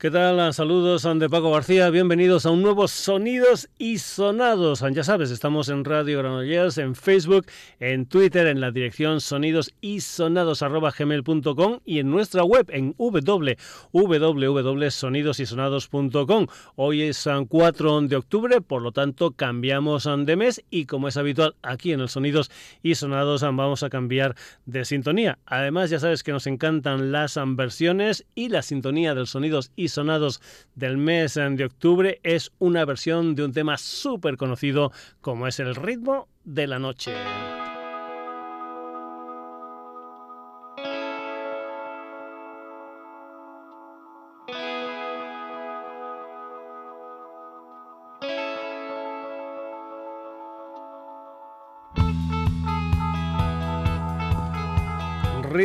¿Qué tal? Saludos de Paco García, bienvenidos a un nuevo Sonidos y Sonados. Ya sabes, estamos en Radio Granollers, en Facebook, en Twitter, en la dirección sonidosisonados.gmail.com y en nuestra web en www.sonidosysonados.com. Hoy es 4 de octubre, por lo tanto cambiamos de mes y como es habitual aquí en el Sonidos y Sonados vamos a cambiar de sintonía. Además ya sabes que nos encantan las versiones y la sintonía del Sonidos y sonados del mes de octubre es una versión de un tema súper conocido como es el ritmo de la noche.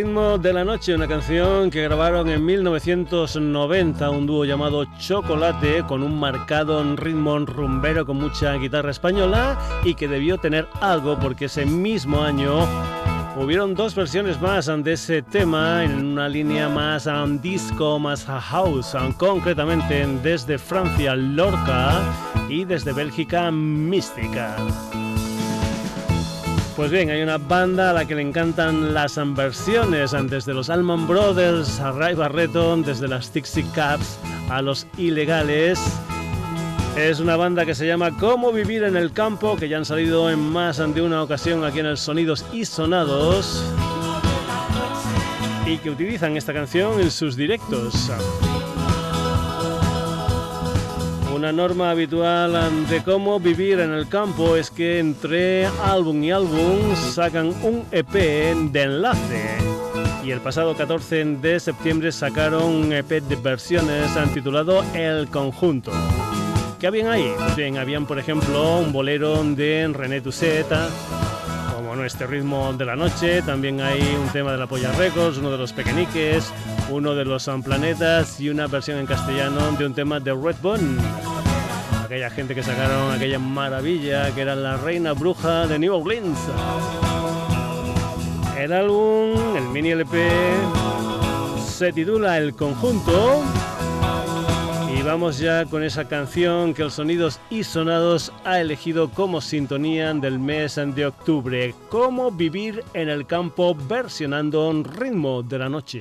Ritmo de la Noche, una canción que grabaron en 1990, un dúo llamado Chocolate, con un marcado ritmo rumbero con mucha guitarra española y que debió tener algo porque ese mismo año hubieron dos versiones más de ese tema en una línea más un disco, más house, concretamente desde Francia Lorca y desde Bélgica Mística. Pues bien, hay una banda a la que le encantan las versiones, desde los Alman Brothers a Ray Barreto, desde las Dixie Caps a los Ilegales. Es una banda que se llama Cómo vivir en el campo, que ya han salido en más de una ocasión aquí en el Sonidos y Sonados y que utilizan esta canción en sus directos. Una norma habitual de cómo vivir en el campo es que entre álbum y álbum sacan un EP de enlace. Y el pasado 14 de septiembre sacaron un EP de versiones titulado El Conjunto. ¿Qué habían ahí? Bien, habían por ejemplo un bolero de René Tuseta, como nuestro ritmo de la noche, también hay un tema de la Polla Records, uno de los Pequeñiques, uno de los Planetas y una versión en castellano de un tema de Redbone aquella gente que sacaron aquella maravilla que era la reina bruja de New Orleans. El álbum, el mini LP, se titula El Conjunto. Y vamos ya con esa canción que el Sonidos y Sonados ha elegido como sintonía del mes de octubre. Cómo vivir en el campo versionando un ritmo de la noche.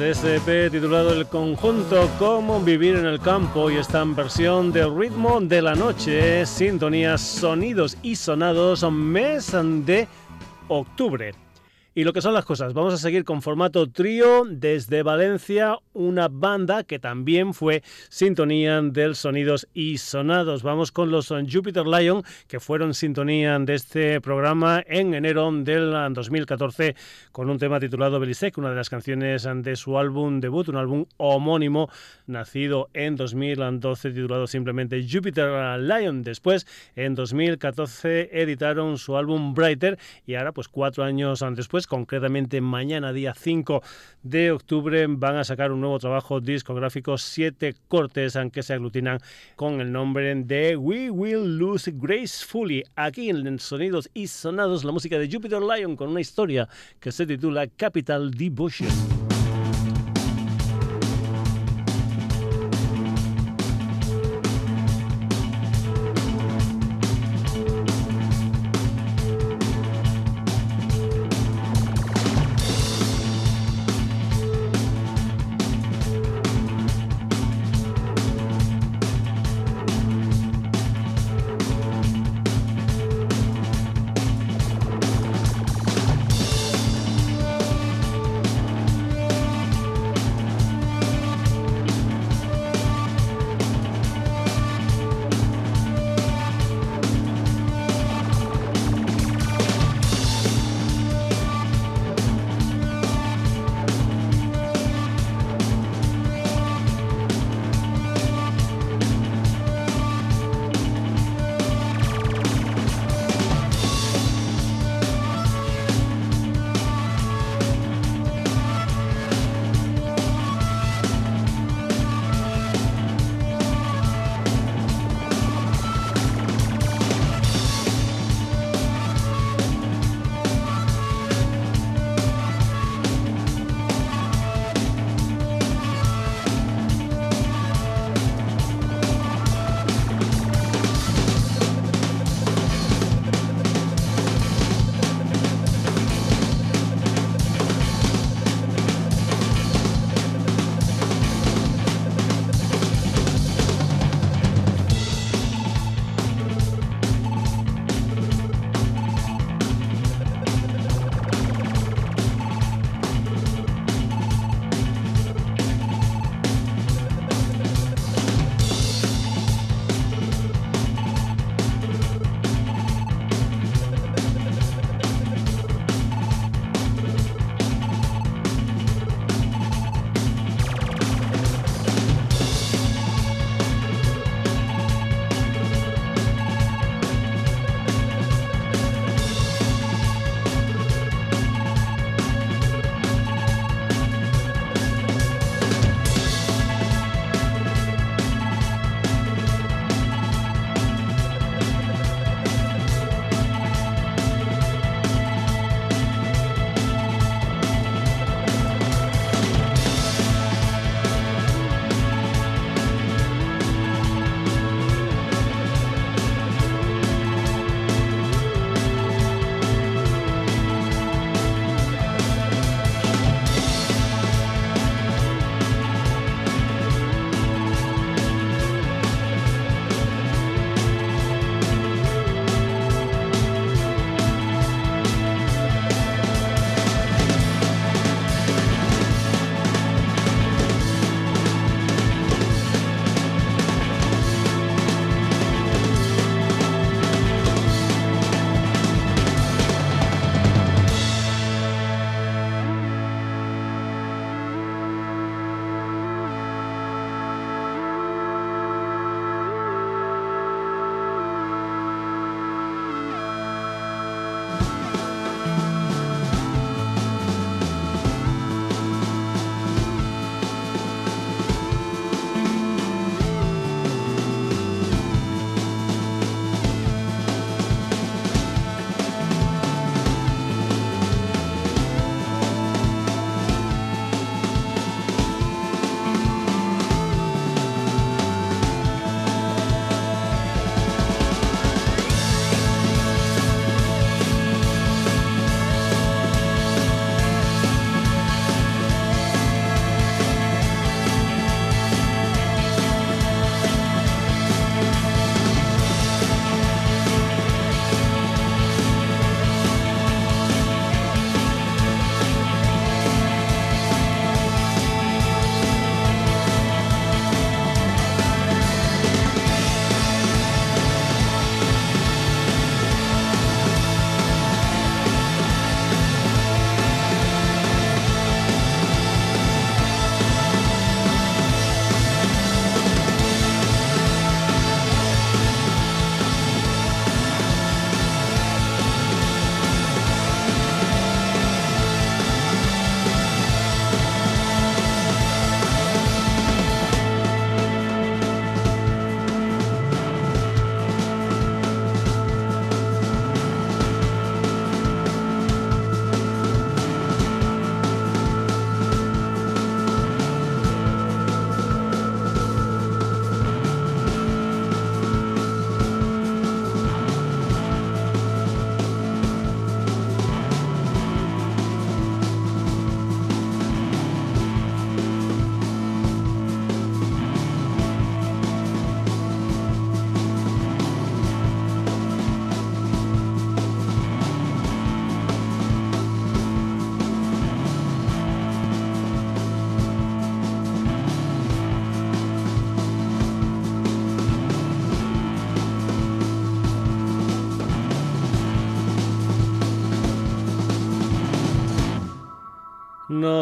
Ese EP titulado El conjunto Cómo vivir en el campo y esta versión del ritmo de la noche, sintonías, sonidos y sonados, mes de octubre. Y lo que son las cosas, vamos a seguir con formato trío desde Valencia, una banda que también fue sintonía del Sonidos y Sonados. Vamos con los Jupiter Lion, que fueron sintonía de este programa en enero del 2014 con un tema titulado Belisec, una de las canciones de su álbum debut, un álbum homónimo nacido en 2012 titulado simplemente Jupiter Lion. Después, en 2014, editaron su álbum Brighter y ahora, pues cuatro años después, concretamente mañana día 5 de octubre van a sacar un nuevo trabajo discográfico, siete cortes aunque se aglutinan con el nombre de We Will Lose Gracefully. Aquí en Sonidos y Sonados la música de Jupiter Lion con una historia que se titula Capital Devotion.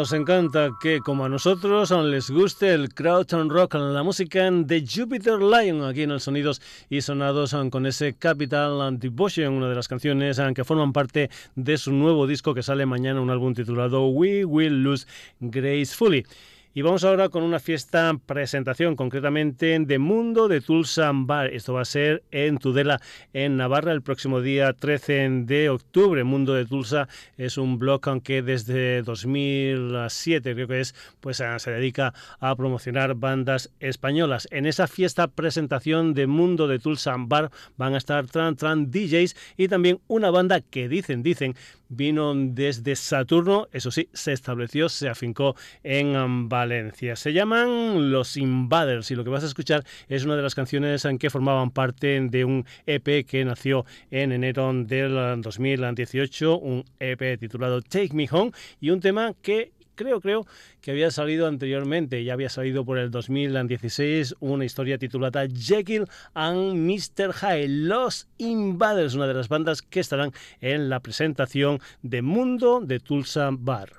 Nos encanta que, como a nosotros, les guste el Crowd Rock, la música de Jupiter Lion, aquí en el Sonidos y Sonados, con ese Capital Devotion, una de las canciones que forman parte de su nuevo disco que sale mañana, un álbum titulado We Will Lose Gracefully. Y vamos ahora con una fiesta presentación, concretamente de Mundo de Tulsa Bar. Esto va a ser en Tudela, en Navarra, el próximo día 13 de octubre. Mundo de Tulsa es un blog que desde 2007, creo que es, pues ah, se dedica a promocionar bandas españolas. En esa fiesta presentación de Mundo de Tulsa Bar van a estar Tran Tran DJs y también una banda que dicen, dicen, vino desde Saturno, eso sí, se estableció, se afincó en Valencia. Se llaman Los Invaders y lo que vas a escuchar es una de las canciones en que formaban parte de un EP que nació en enero del 2018, un EP titulado Take Me Home y un tema que creo, creo que había salido anteriormente, ya había salido por el 2016 una historia titulada Jekyll and Mr. Hyde, Los Invaders, una de las bandas que estarán en la presentación de Mundo de Tulsa Bar.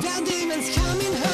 Demons coming home.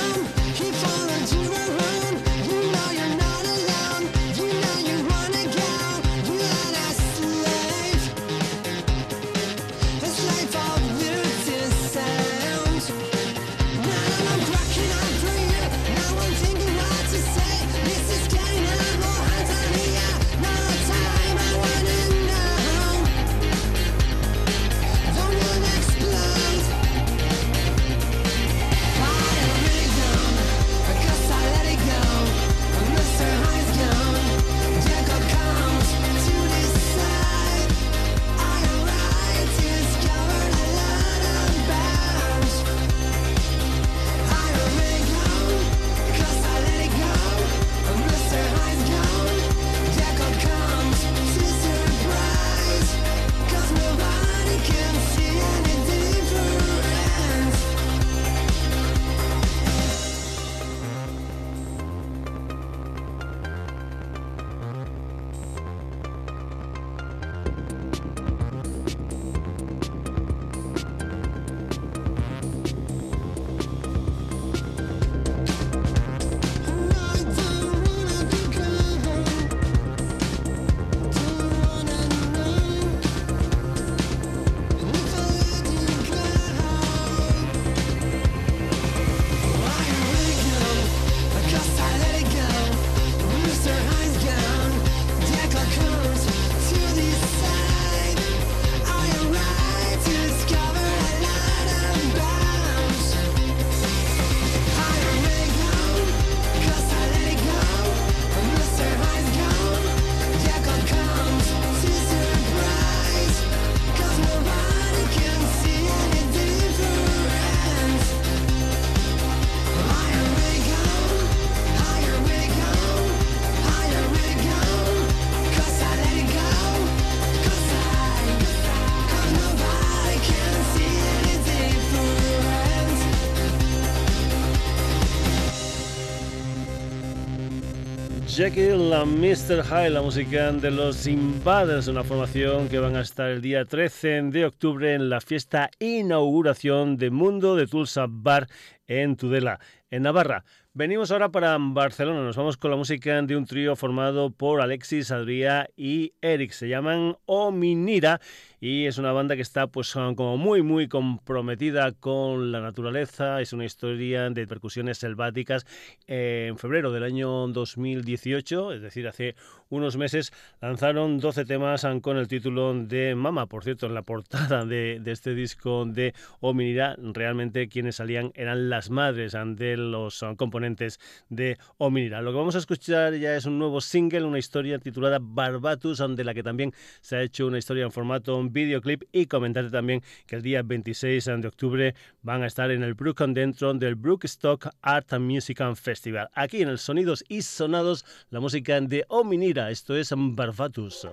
Jekyll, la Mr. High, la música de los Invaders, una formación que van a estar el día 13 de octubre en la fiesta inauguración de Mundo de Tulsa Bar en Tudela, en Navarra. Venimos ahora para Barcelona, nos vamos con la música de un trío formado por Alexis, Adrià y Eric. Se llaman Ominira y es una banda que está pues como muy muy comprometida con la naturaleza, es una historia de percusiones selváticas. en febrero del año 2018, es decir, hace unos meses, lanzaron 12 temas con el título de Mama. Por cierto, en la portada de, este disco de Ominira, realmente quienes salían eran las madres de los componentes de Ominira. Lo que vamos a escuchar ya es un nuevo single, una historia titulada Barbatus, de la que también se ha hecho una historia en formato videoclip y comentarte también que el día 26 de octubre van a estar en el Brook dentro del Brookstock Art and Music Festival. Aquí en el Sonidos y Sonados, la música de Ominira, esto es Barbatus.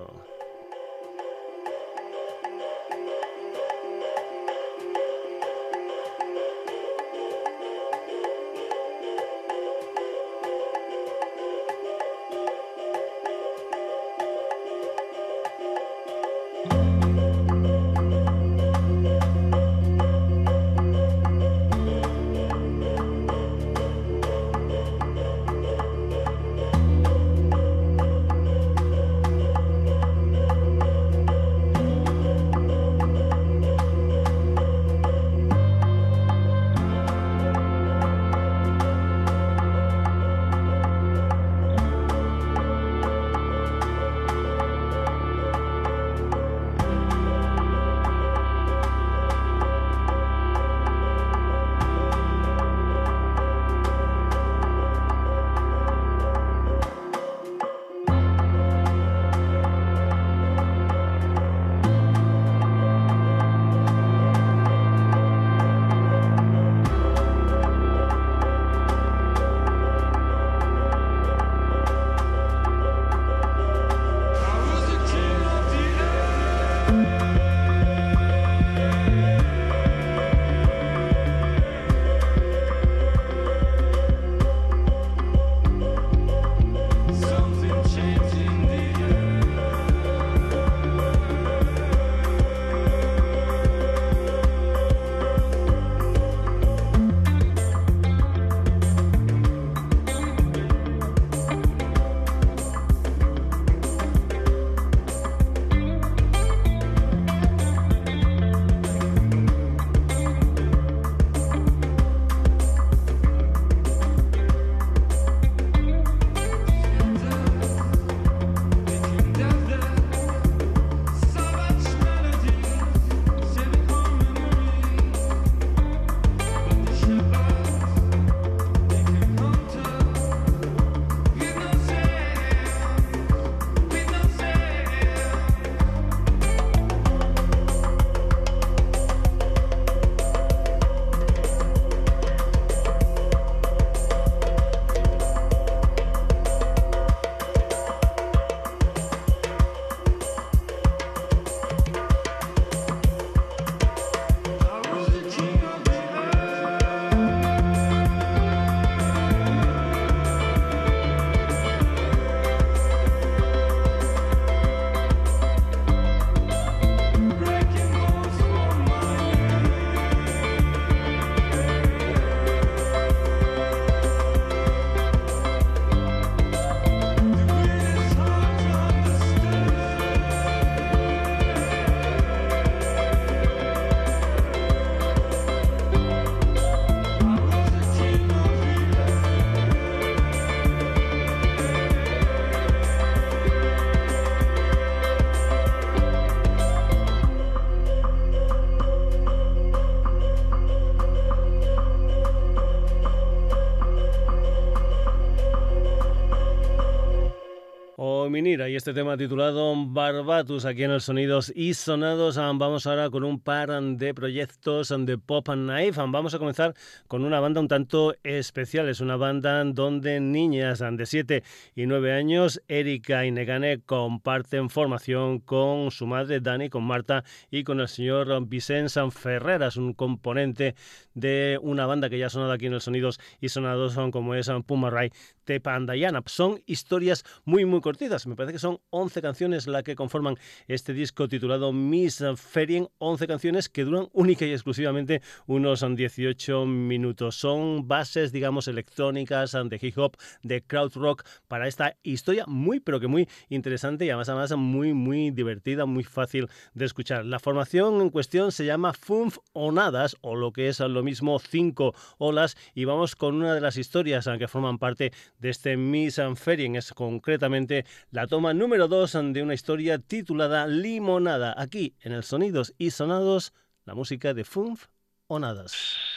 Este tema titulado Barbatus aquí en el Sonidos y Sonados. Ah, vamos ahora con un par de proyectos de Pop and Knife. Ah, vamos a comenzar con una banda un tanto especial. Es una banda donde niñas de 7 y 9 años, Erika y Negane, comparten formación con su madre Dani, con Marta y con el señor Vicente Ferreras, un componente de una banda que ya ha sonado aquí en el Sonidos y Sonados, como es Puma Ray Tepandayana. Son historias muy, muy cortitas. Me parece que son 11 canciones las que conforman este disco titulado Miss Ferien. 11 canciones que duran única y exclusivamente unos 18 minutos. Son bases, digamos, electrónicas, de hip hop, de crowd rock para esta historia muy, pero que muy interesante y además, además muy, muy divertida, muy fácil de escuchar. La formación en cuestión se llama Funf Onadas, o lo que es lo mismo, cinco olas, y vamos con una de las historias que forman parte de este Miss Ferien. Es concretamente la toma número 2 de una historia titulada Limonada. Aquí en el Sonidos y Sonados, la música de Funf Onadas.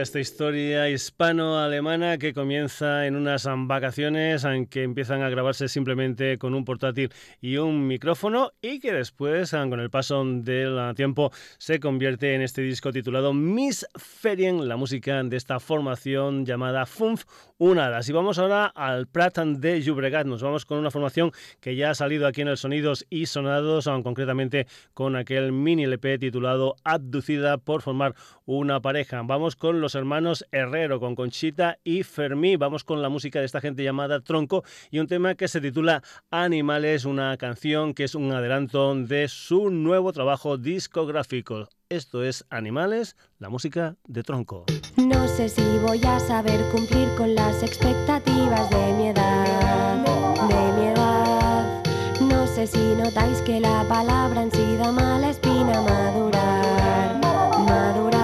Esta historia hispano-alemana que comienza en unas vacaciones en que empiezan a grabarse simplemente con un portátil y un micrófono y que después, con el paso del tiempo, se convierte en este disco titulado Miss Ferien, la música de esta formación llamada Funf Unadas. Y vamos ahora al Prat de Llobregat. Nos vamos con una formación que ya ha salido aquí en el Sonidos y Sonados, concretamente con aquel mini LP titulado Abducida por formar una pareja. Vamos con los hermanos Herrero, con Conchita y Fermí. Vamos con la música de esta gente llamada Tronco y un tema que se titula Animales, una canción que es un adelanto de su nuevo trabajo discográfico. Esto es Animales, la música de Tronco. No sé si voy a saber cumplir con las expectativas de mi edad, de mi edad. No sé si notáis que la palabra en sí da mala espina madurar, madurar.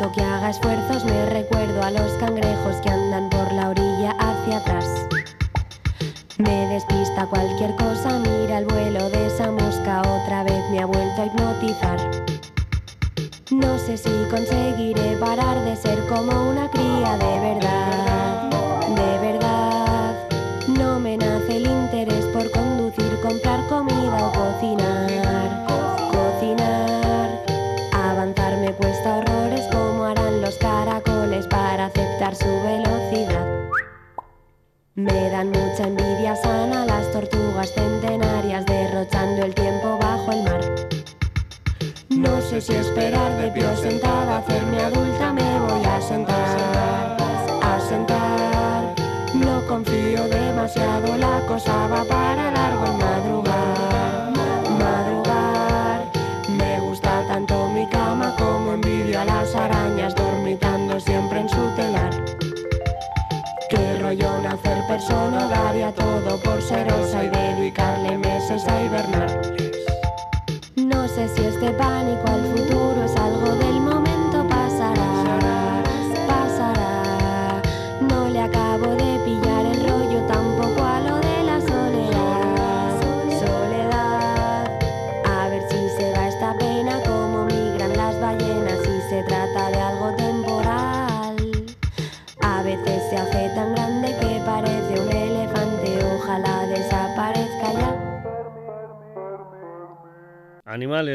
Que haga esfuerzos me recuerdo a los cangrejos que andan por la orilla hacia atrás. Me despista cualquier cosa, mira el vuelo de esa mosca, otra vez me ha vuelto a hipnotizar. No sé si conseguiré parar de ser como una cría de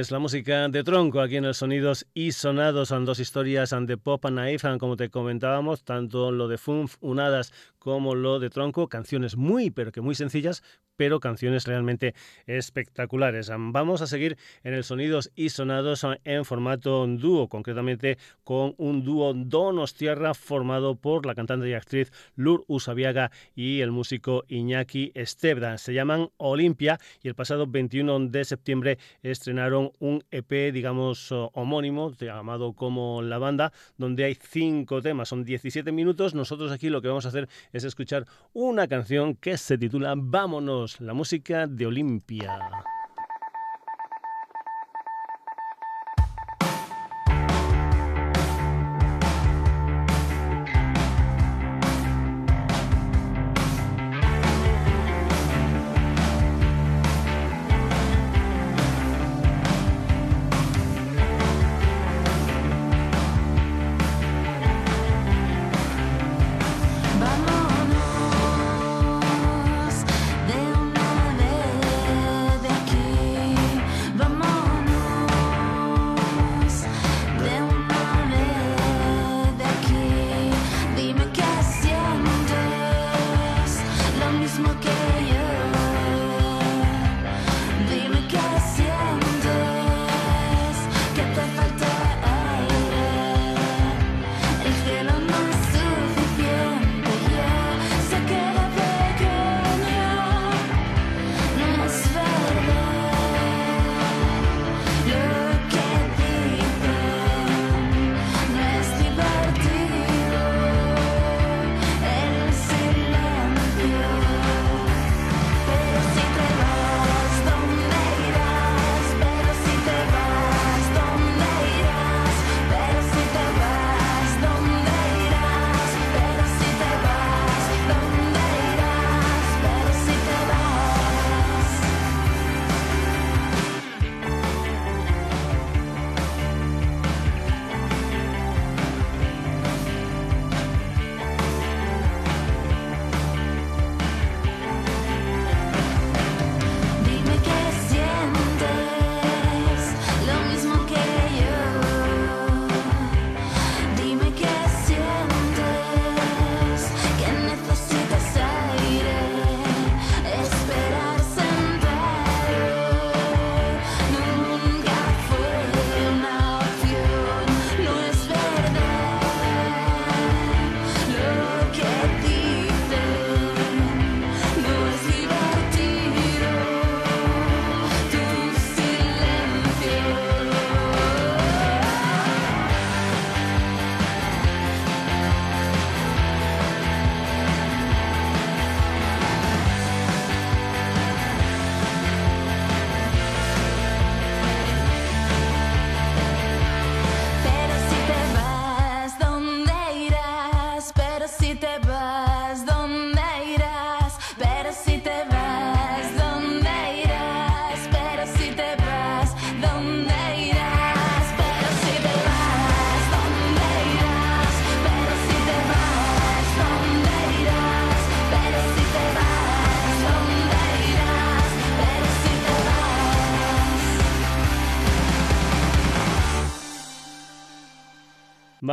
Animales, la música de tronco aquí en el Sonidos y Sonados, son dos historias de pop and naive, como te comentábamos, tanto lo de Funf Unadas como lo de Tronco, canciones muy pero que muy sencillas, pero canciones realmente espectaculares. Vamos a seguir en el Sonidos y Sonados en formato dúo, concretamente con un dúo Donostiarra formado por la cantante y actriz Lur Usabiaga y el músico Iñaki Estebda. Se llaman Olimpia y el pasado 21 de septiembre estrenaron un EP, digamos, homónimo, llamado como La Banda, donde hay cinco temas, son 17 minutos. Nosotros aquí lo que vamos a hacer es escuchar una canción que se titula Vámonos, la música de Olimpia.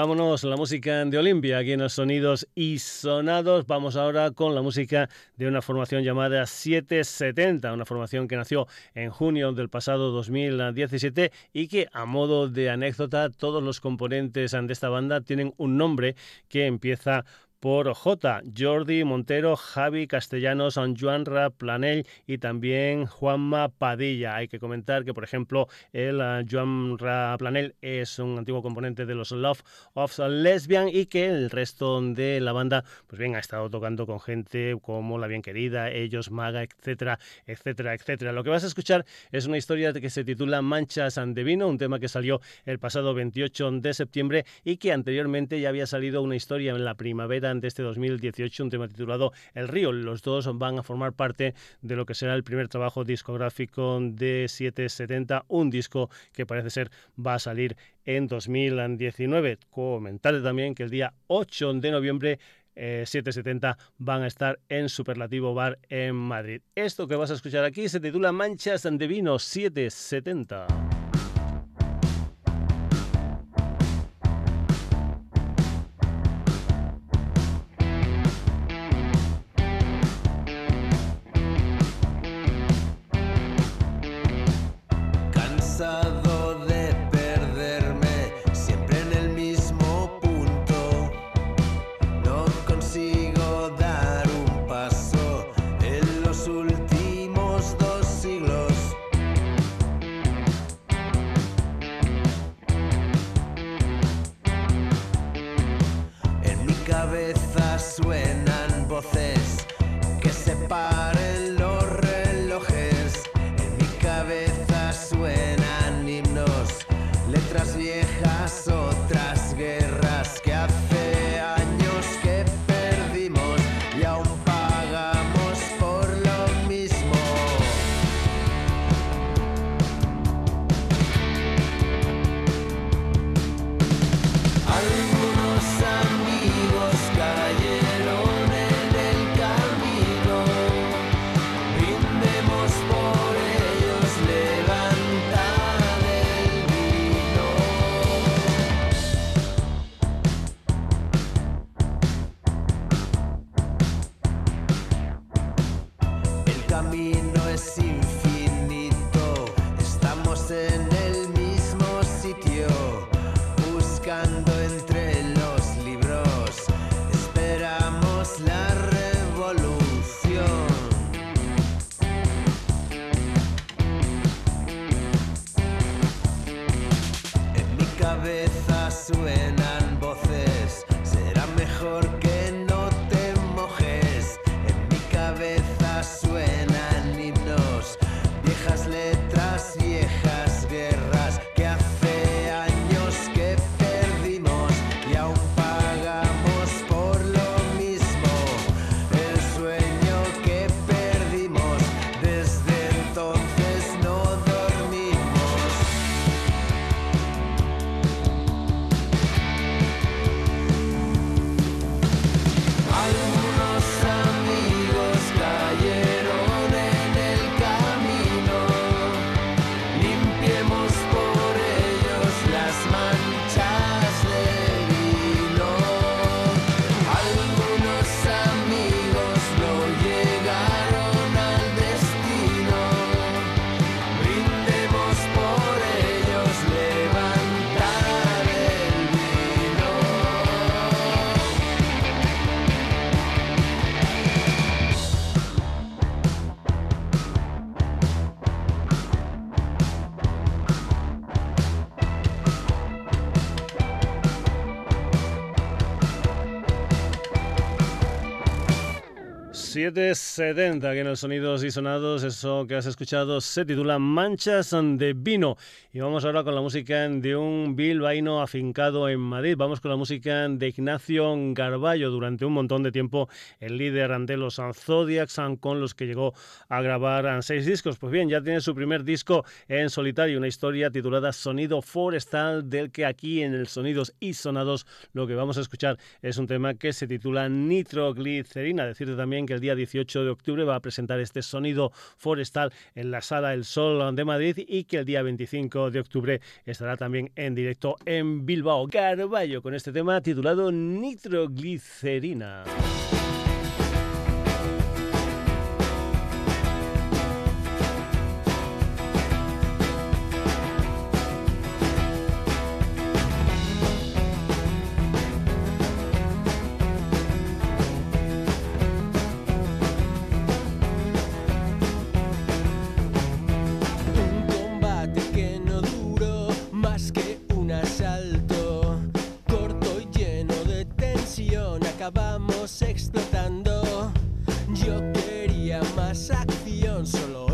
Vámonos, la música de Olimpia, aquí en los sonidos y sonados. Vamos ahora con la música de una formación llamada 770, una formación que nació en junio del pasado 2017 y que, a modo de anécdota, todos los componentes de esta banda tienen un nombre que empieza por J. Jordi Montero, Javi Castellanos, Juan Planell y también Juanma Padilla. Hay que comentar que, por ejemplo, el uh, Joan Planell es un antiguo componente de los Love of Lesbian y que el resto de la banda, pues bien, ha estado tocando con gente como La Bien Querida, ellos, Maga, etcétera, etcétera, etcétera. Lo que vas a escuchar es una historia que se titula Manchas de Vino, un tema que salió el pasado 28 de septiembre y que anteriormente ya había salido una historia en la primavera de este 2018, un tema titulado El Río. Los dos van a formar parte de lo que será el primer trabajo discográfico de 770, un disco que parece ser va a salir en 2019. Comentarle también que el día 8 de noviembre 770 eh, van a estar en Superlativo Bar en Madrid. Esto que vas a escuchar aquí se titula Manchas de Vino 770. Sedenta aquí en los Sonidos y Sonados. Eso que has escuchado se titula Manchas de Vino. Y vamos ahora con la música de un bilbaíno afincado en Madrid. Vamos con la música de Ignacio Garballo. Durante un montón de tiempo, el líder de los Zodiacs, con los que llegó a grabar seis discos. Pues bien, ya tiene su primer disco en solitario, una historia titulada Sonido Forestal, del que aquí en el Sonidos y Sonados lo que vamos a escuchar es un tema que se titula Nitroglicerina. Decirte también que el día 18 de octubre va a presentar este sonido forestal en la Sala El Sol de Madrid y que el día 25 de octubre estará también en directo en Bilbao. Carballo con este tema titulado Nitroglicerina. acción solo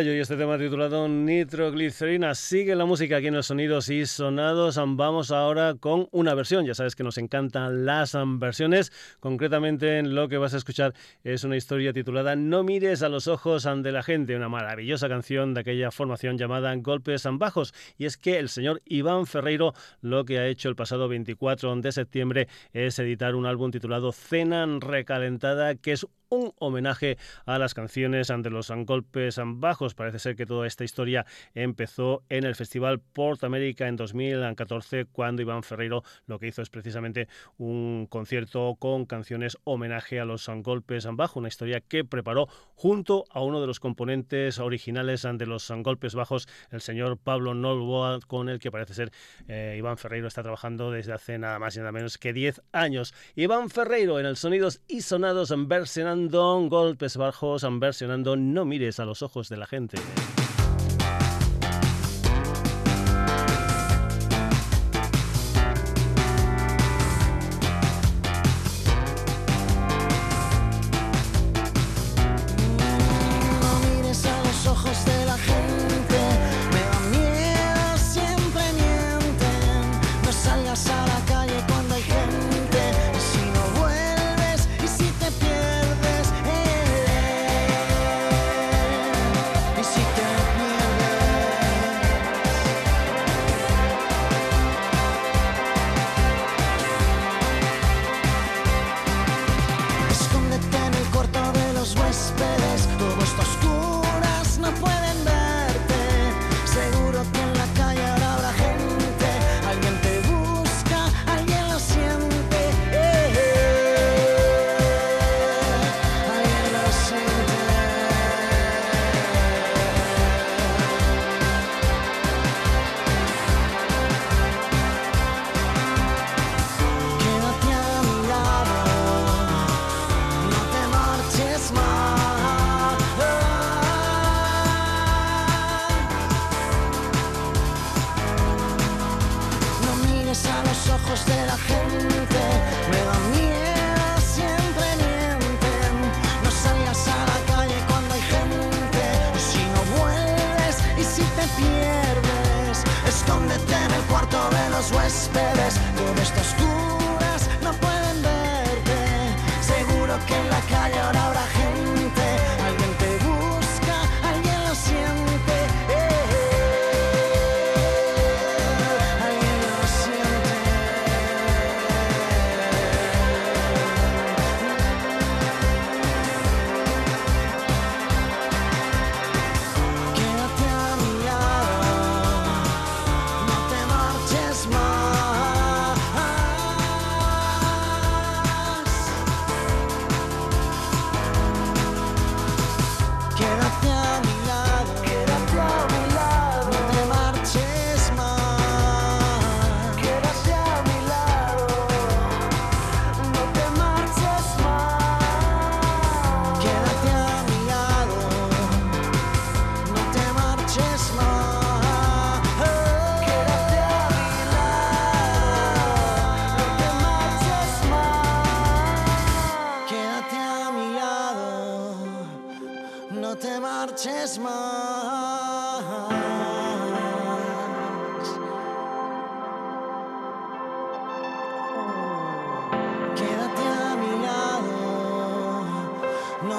y este tema titulado Nitroglicerina. Sigue la música aquí en los sonidos y sonados. Vamos ahora con una versión. Ya sabes que nos encantan las versiones. Concretamente, lo que vas a escuchar es una historia titulada No mires a los ojos de la gente, una maravillosa canción de aquella formación llamada Golpes Bajos. Y es que el señor Iván Ferreiro lo que ha hecho el pasado 24 de septiembre es editar un álbum titulado Cena Recalentada, que es un homenaje a las canciones ante los golpes bajos. Parece ser que toda esta historia empezó en el Festival Port America en 2014, cuando Iván Ferreiro lo que hizo es precisamente un concierto con canciones homenaje a los golpes bajos, una historia que preparó junto a uno de los componentes originales ante los golpes bajos, el señor Pablo Nolboa, con el que parece ser eh, Iván Ferreiro está trabajando desde hace nada más y nada menos que 10 años. Iván Ferreiro en el Sonidos y Sonados en versionando golpes bajos, versionando No mires a los ojos de la gente.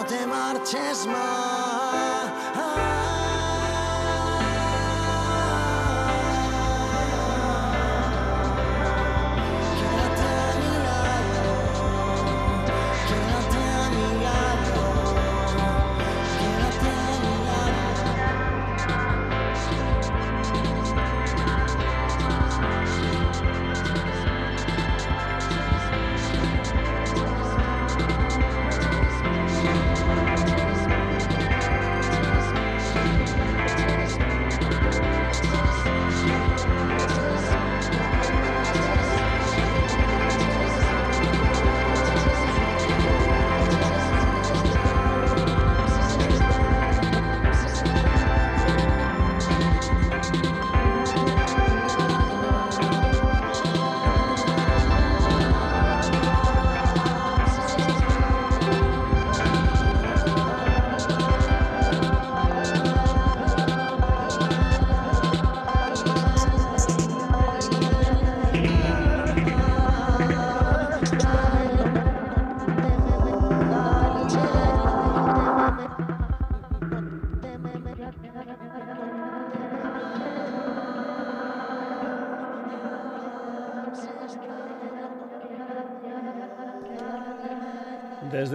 Te marches más.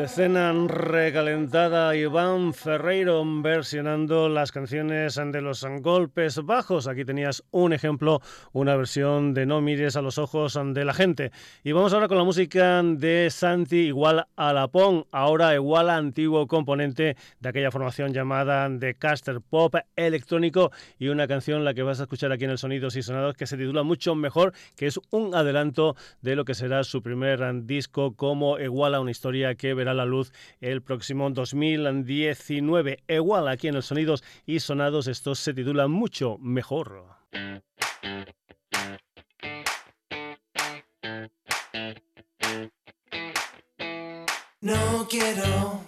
Escena recalentada, Iván Ferreiro versionando las canciones de los golpes bajos. Aquí tenías un ejemplo, una versión de No mires a los ojos de la gente. Y vamos ahora con la música de Santi igual a Lapón, ahora igual a antiguo componente de aquella formación llamada de Caster Pop electrónico y una canción la que vas a escuchar aquí en el Sonidos y Sonados que se titula mucho mejor, que es un adelanto de lo que será su primer disco como igual a una historia que verá la luz el próximo 2019. Igual aquí en el Sonidos y Sonados esto se titula mucho mejor. No quiero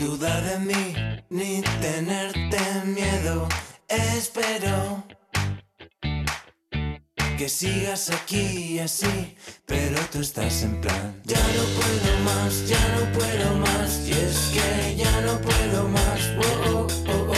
dudar de mí ni tenerte miedo. Espero que sigas aquí así, pero tú estás en plan. Ya no puedo más, ya no puedo más, y es que ya no puedo más. Oh, oh, oh,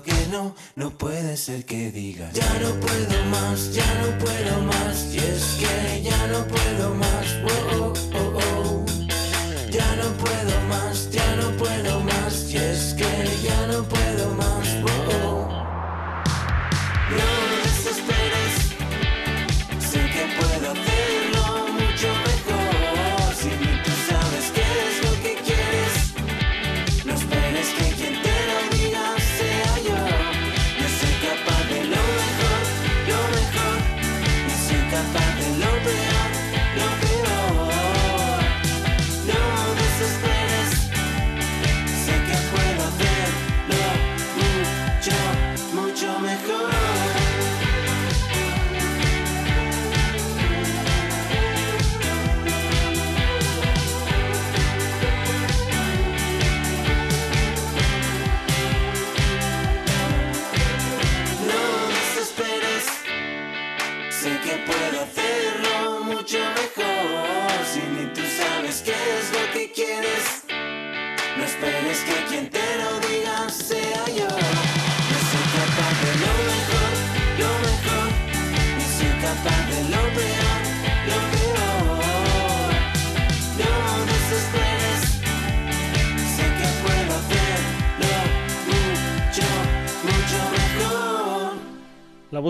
que no, no puede ser que digas Ya no puedo más, ya no puedo más Y es que ya no puedo más oh, oh, oh, Ya no puedo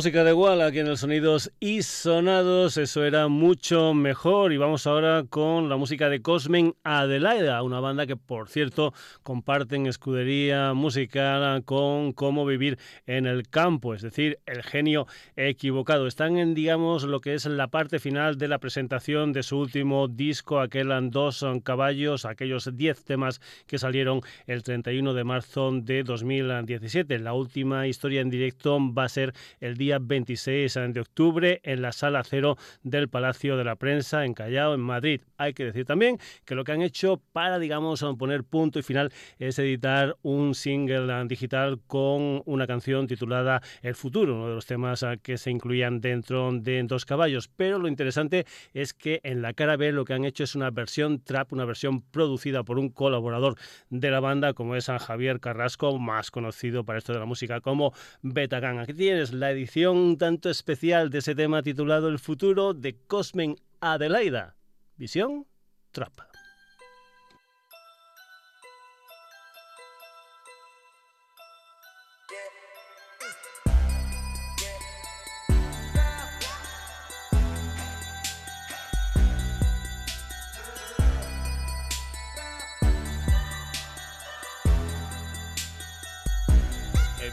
música de Wall aquí en el Sonidos y Sonados, eso era mucho mejor. Y vamos ahora con la música de Cosmen Adelaida, una banda que, por cierto, comparten escudería musical con Cómo Vivir en el Campo, es decir, el genio equivocado. Están en, digamos, lo que es la parte final de la presentación de su último disco, aquel Dos Caballos, aquellos 10 temas que salieron el 31 de marzo de 2017. La última historia en directo va a ser el día 26 de octubre en la sala cero del Palacio de la Prensa en Callao, en Madrid. Hay que decir también que lo que han hecho para, digamos, poner punto y final es editar un single digital con una canción titulada El futuro, uno de los temas que se incluían dentro de Dos Caballos. Pero lo interesante es que en la cara B lo que han hecho es una versión trap, una versión producida por un colaborador de la banda como es San Javier Carrasco, más conocido para esto de la música como Betagan. Aquí tienes la edición tanto especial de ese tema titulado El futuro de Cosmen Adelaida. Visión Trap.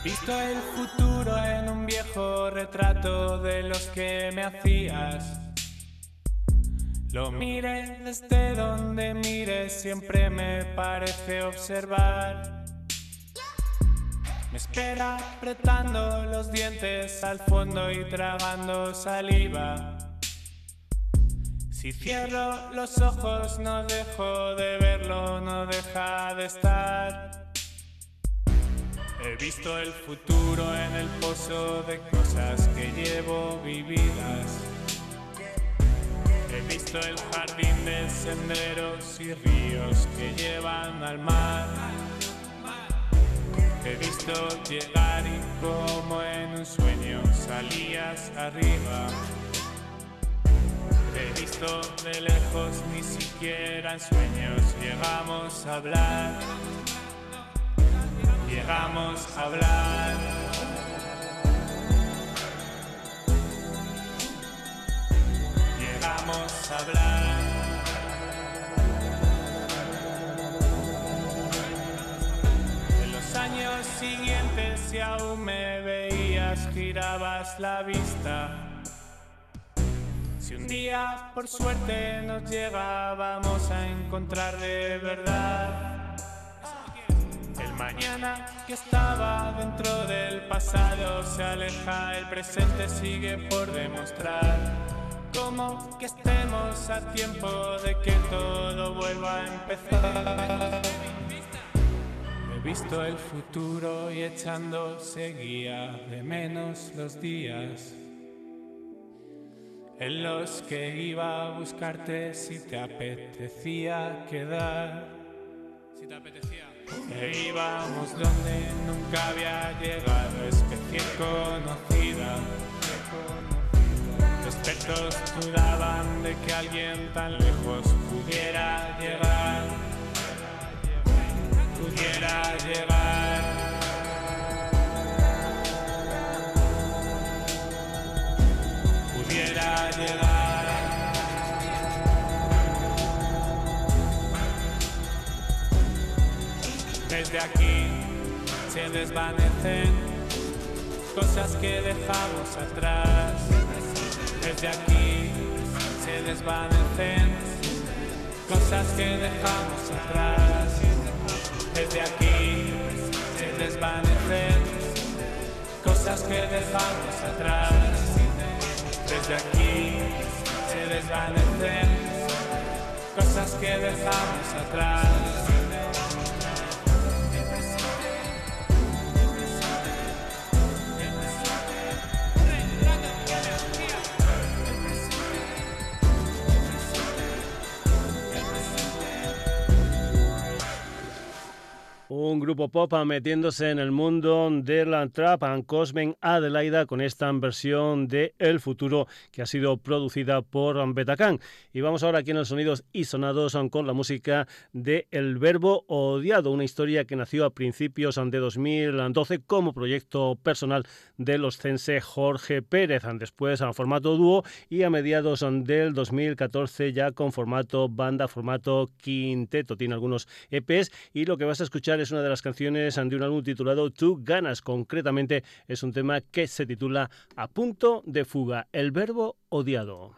Visto el futuro en un viejo retrato de los que me hacías. Lo mire desde donde mire, siempre me parece observar. Me espera apretando los dientes al fondo y tragando saliva. Si cierro los ojos no dejo de verlo, no deja de estar. He visto el futuro en el pozo de cosas que llevo vividas. He visto el jardín de senderos y ríos que llevan al mar. He visto llegar y como en un sueño salías arriba. He visto de lejos, ni siquiera en sueños llegamos a hablar llegamos a hablar. Llegamos a hablar. En los años siguientes, si aún me veías, girabas la vista. Si un día por suerte nos llegábamos a encontrar de verdad mañana que estaba dentro del pasado se aleja, el presente sigue por demostrar. Como que estemos a tiempo de que todo vuelva a empezar. He visto el futuro y echando seguía de menos los días en los que iba a buscarte si te apetecía quedar. Si te apetecía. E íbamos donde nunca había llegado, especie conocida. Expertos dudaban de que alguien tan lejos pudiera llegar, pudiera llegar. Se desvanecen cosas que dejamos atrás. Desde aquí se desvanecen cosas que dejamos atrás. Desde aquí se desvanecen cosas que dejamos atrás. Desde aquí se desvanecen cosas que dejamos atrás. Un grupo pop metiéndose en el mundo de la trap, and Cosmen Adelaida, con esta versión de El Futuro que ha sido producida por Betacán. Y vamos ahora aquí en los sonidos y sonados con la música de El Verbo Odiado, una historia que nació a principios de 2012 como proyecto personal de los cense Jorge Pérez, después en formato dúo y a mediados del 2014 ya con formato banda, formato quinteto. Tiene algunos EPs y lo que vas a escuchar es una de las canciones de un álbum titulado Tú ganas. Concretamente es un tema que se titula A punto de fuga, el verbo odiado.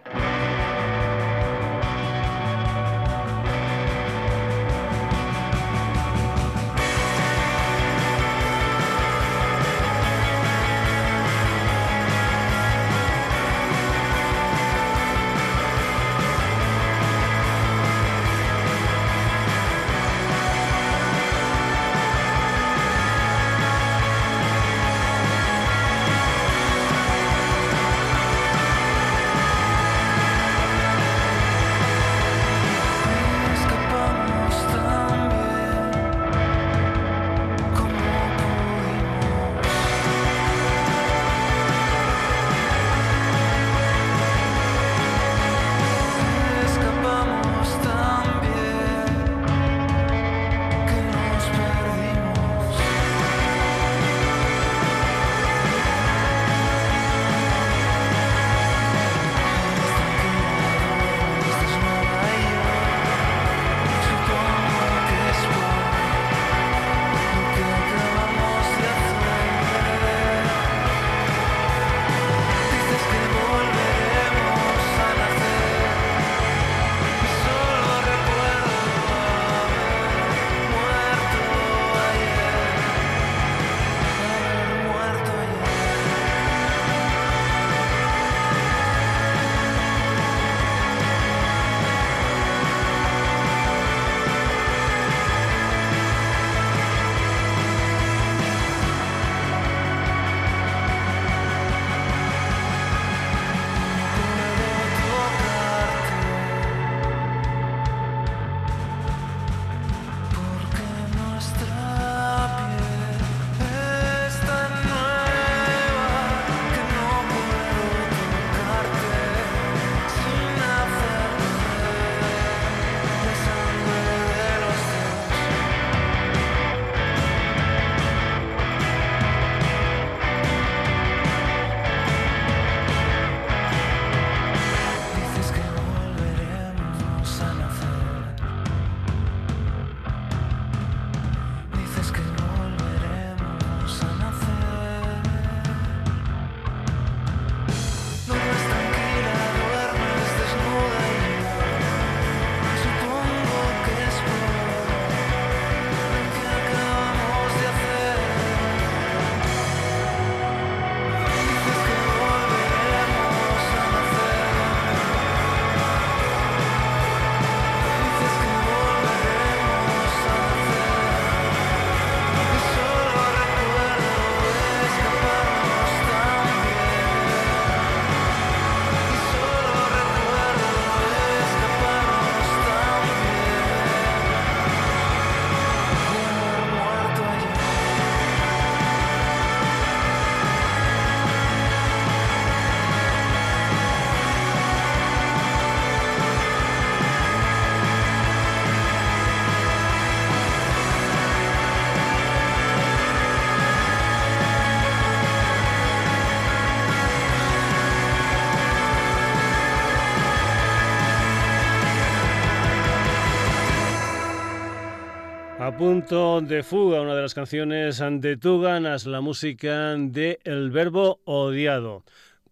De fuga, una de las canciones de Tú ganas, la música de El Verbo Odiado.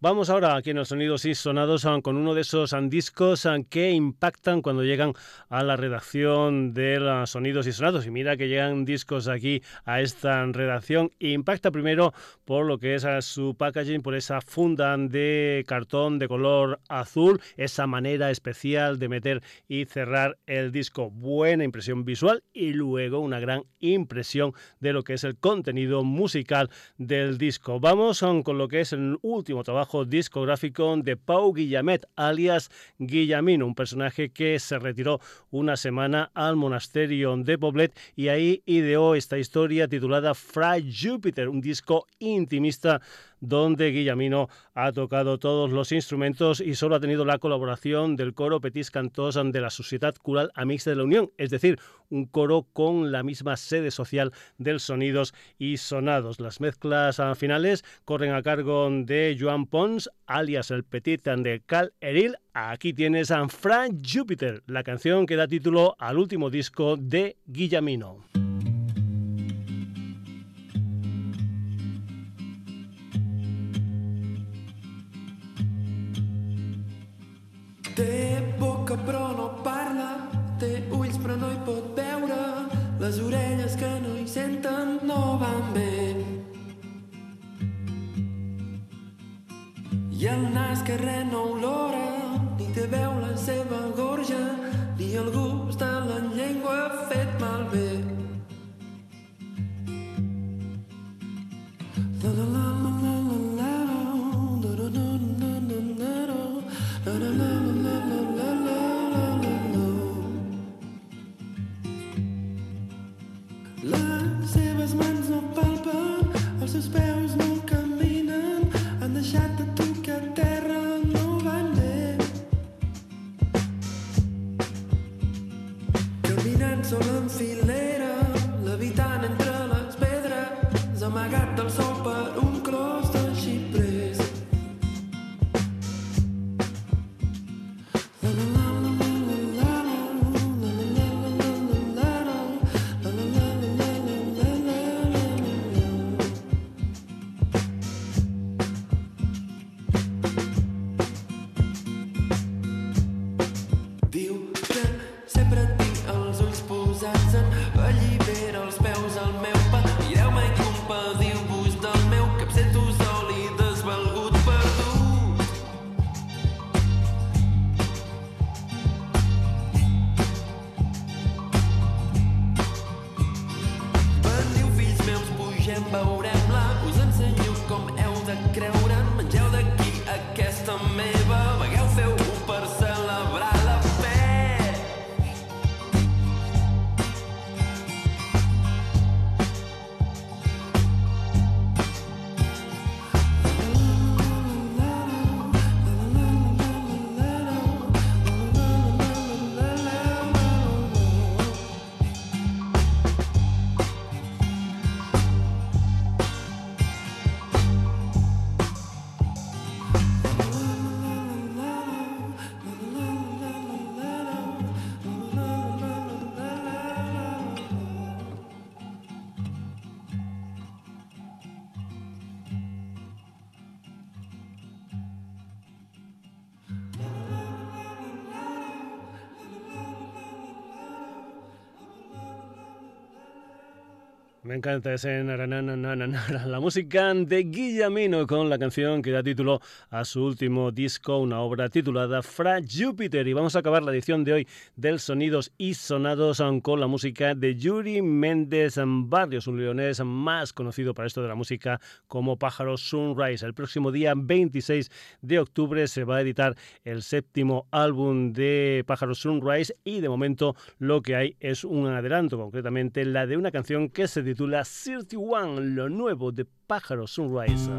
Vamos ahora aquí en los sonidos y sonados ah, con uno de esos ah, discos ah, que impactan cuando llegan a la redacción de los sonidos y sonados. Y mira que llegan discos aquí a esta redacción. Impacta primero por lo que es su packaging, por esa funda de cartón de color azul, esa manera especial de meter y cerrar el disco. Buena impresión visual y luego una gran impresión de lo que es el contenido musical del disco. Vamos con lo que es el último trabajo trabajo discográfico de Pau Guillamet, alias Guillamino, un personaje que se retiró una semana al monasterio de Poblet y ahí ideó esta historia titulada Fry Jupiter, un disco intimista donde Guillamino ha tocado todos los instrumentos y solo ha tenido la colaboración del coro Petis Cantos de la Sociedad Cural Amix de la Unión, es decir, un coro con la misma sede social del Sonidos y Sonados. Las mezclas finales corren a cargo de Joan Pons, alias el Petit de Cal Eril. Aquí tienes a Frank Jupiter, la canción que da título al último disco de Guillamino. El nas que res no olora, ni té veu la seva gorja, ni el gust de la llengua fet malbé. La la la la la la la la la la la la la les seves mans no palpen, els seus peus Me encanta ese la música de Guillamino con la canción que da título a su último disco, una obra titulada Fra Jupiter. Y vamos a acabar la edición de hoy del Sonidos y Sonados con la música de Yuri Méndez Barrios, un leonés más conocido para esto de la música como Pájaro Sunrise. El próximo día 26 de octubre se va a editar el séptimo álbum de Pájaro Sunrise y de momento lo que hay es un adelanto, concretamente la de una canción que se titula 31, lo nuevo de Pájaro Sunrise.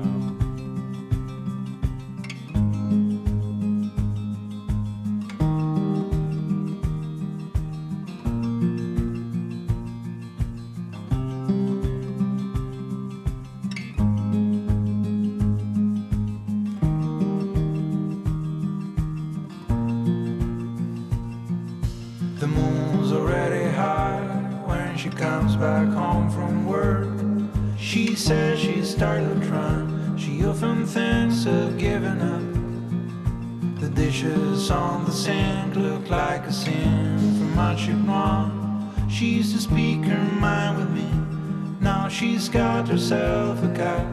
The sink look like a sin from Machu She used to speak her mind with me. Now she's got herself a cat.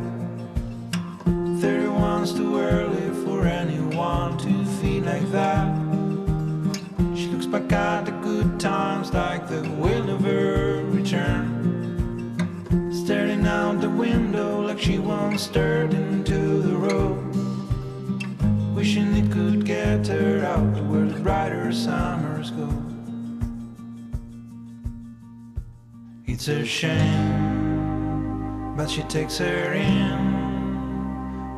31's too early for anyone to feel like that. She looks back at the good times like they will never return. Staring out the window like she once stared into the road. Wishing it could get her out where summers go. It's a shame, but she takes her in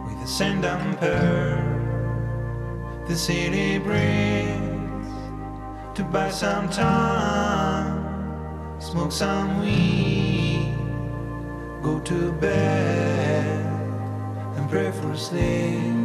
with a sand damper. The city breaks to buy some time, smoke some weed, go to bed and pray for sleep.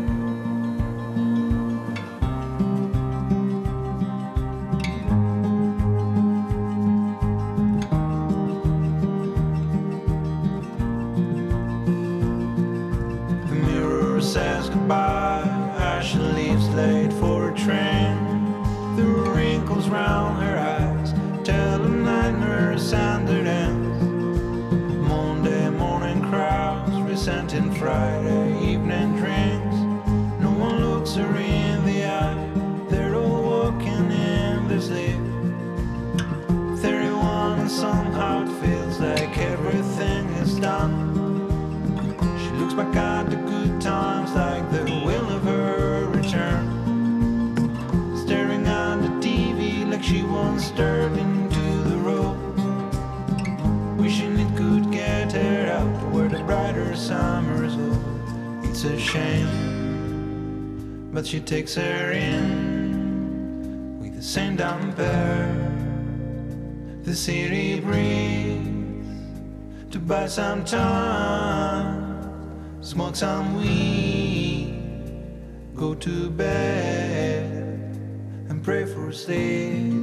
Takes her in with the same damper. The city breeze to buy some time, smoke some weed, go to bed and pray for sleep.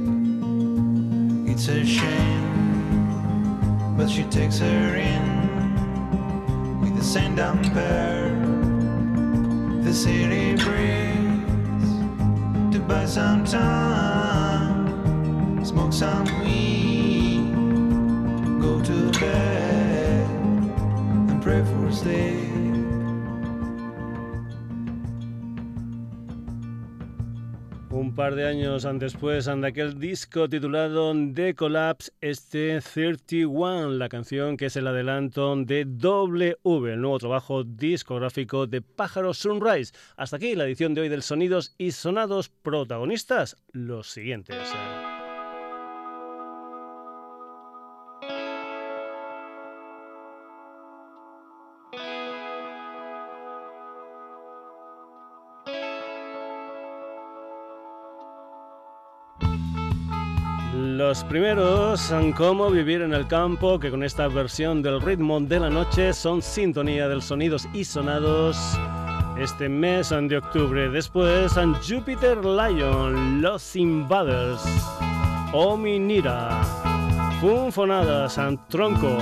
It's a shame, but she takes her in with the same damper. The city breeze to buy some time, smoke some weed, go to bed and pray for sleep. Un par de años después de aquel disco titulado The Collapse, este 31, la canción que es el adelanto de W, el nuevo trabajo discográfico de Pájaro Sunrise. Hasta aquí la edición de hoy del Sonidos y Sonados protagonistas, los siguientes. Los primeros Cómo vivir en el campo, que con esta versión del ritmo de la noche son sintonía de los sonidos y sonados este mes de octubre. Después, San Jupiter Lion, Los Invaders, Ominira, Funfonada, San Tronco,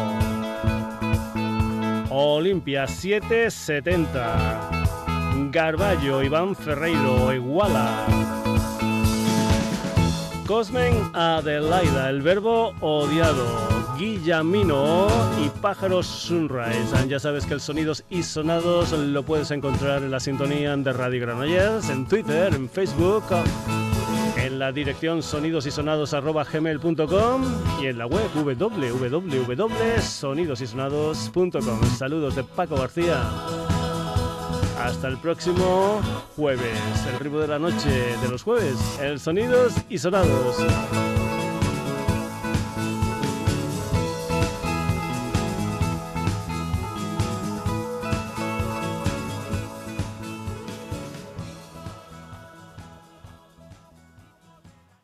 Olimpia 770, Garballo, Iván Ferreiro, Iguala. Cosmen Adelaida, el verbo odiado, Guillamino y Pájaros Sunrise. Ya sabes que el Sonidos y Sonados lo puedes encontrar en la sintonía de Radio Granollers, en Twitter, en Facebook, en la dirección sonidosysonados.gmail.com y en la web www.sonidosysonados.com. Saludos de Paco García. Hasta el próximo jueves, el ritmo de la noche de los jueves, el Sonidos y Sonados.